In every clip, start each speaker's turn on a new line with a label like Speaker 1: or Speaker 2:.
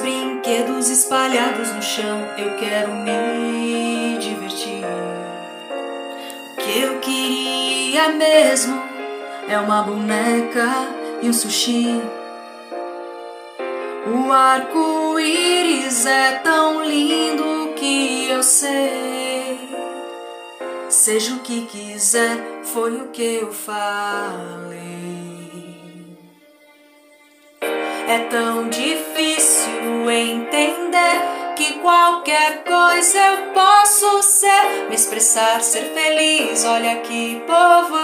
Speaker 1: brinquedos espalhados no chão, eu quero me divertir. O que eu queria mesmo é uma boneca e um sushi. O arco-íris é tão lindo que eu sei. Seja o que quiser, foi o que eu falei. É tão difícil entender que qualquer coisa eu posso ser, me expressar, ser feliz. Olha que povo.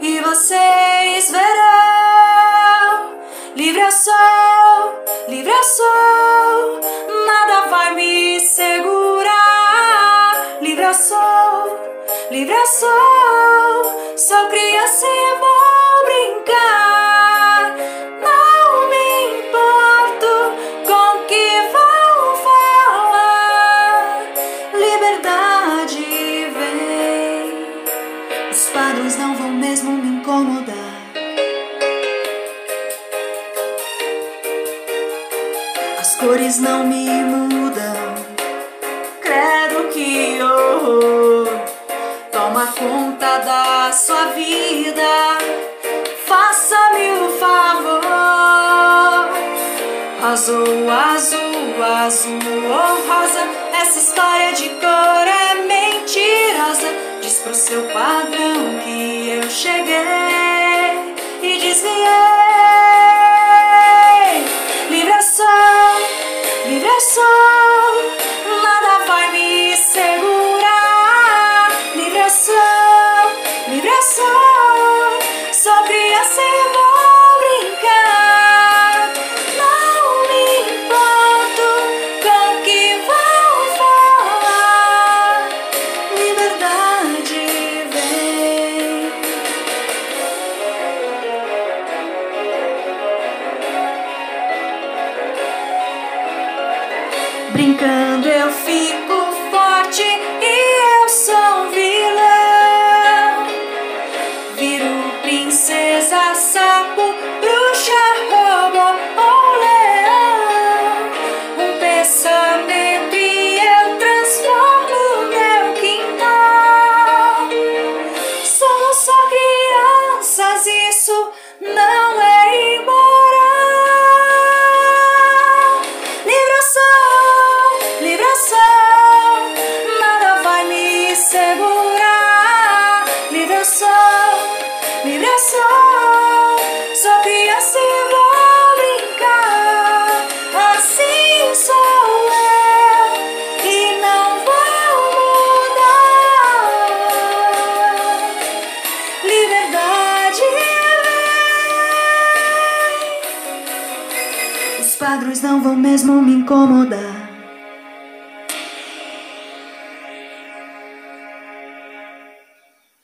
Speaker 1: E vocês verão, livre eu sou, livre eu sou, nada vai me segurar. Livre eu sou, livre eu sou, sou criança e vou brincar. Os padrões não vão mesmo me incomodar. As cores não me mudam. Credo que horror. Toma conta da sua vida. Faça-me o favor. Azul, azul, azul ou rosa. Essa história de cor é mentirosa. Diz pro seu padrão segurar. Livre eu sou, livre eu sou, sou criança e Brincando eu fico vem. Os padrões não vão mesmo me incomodar.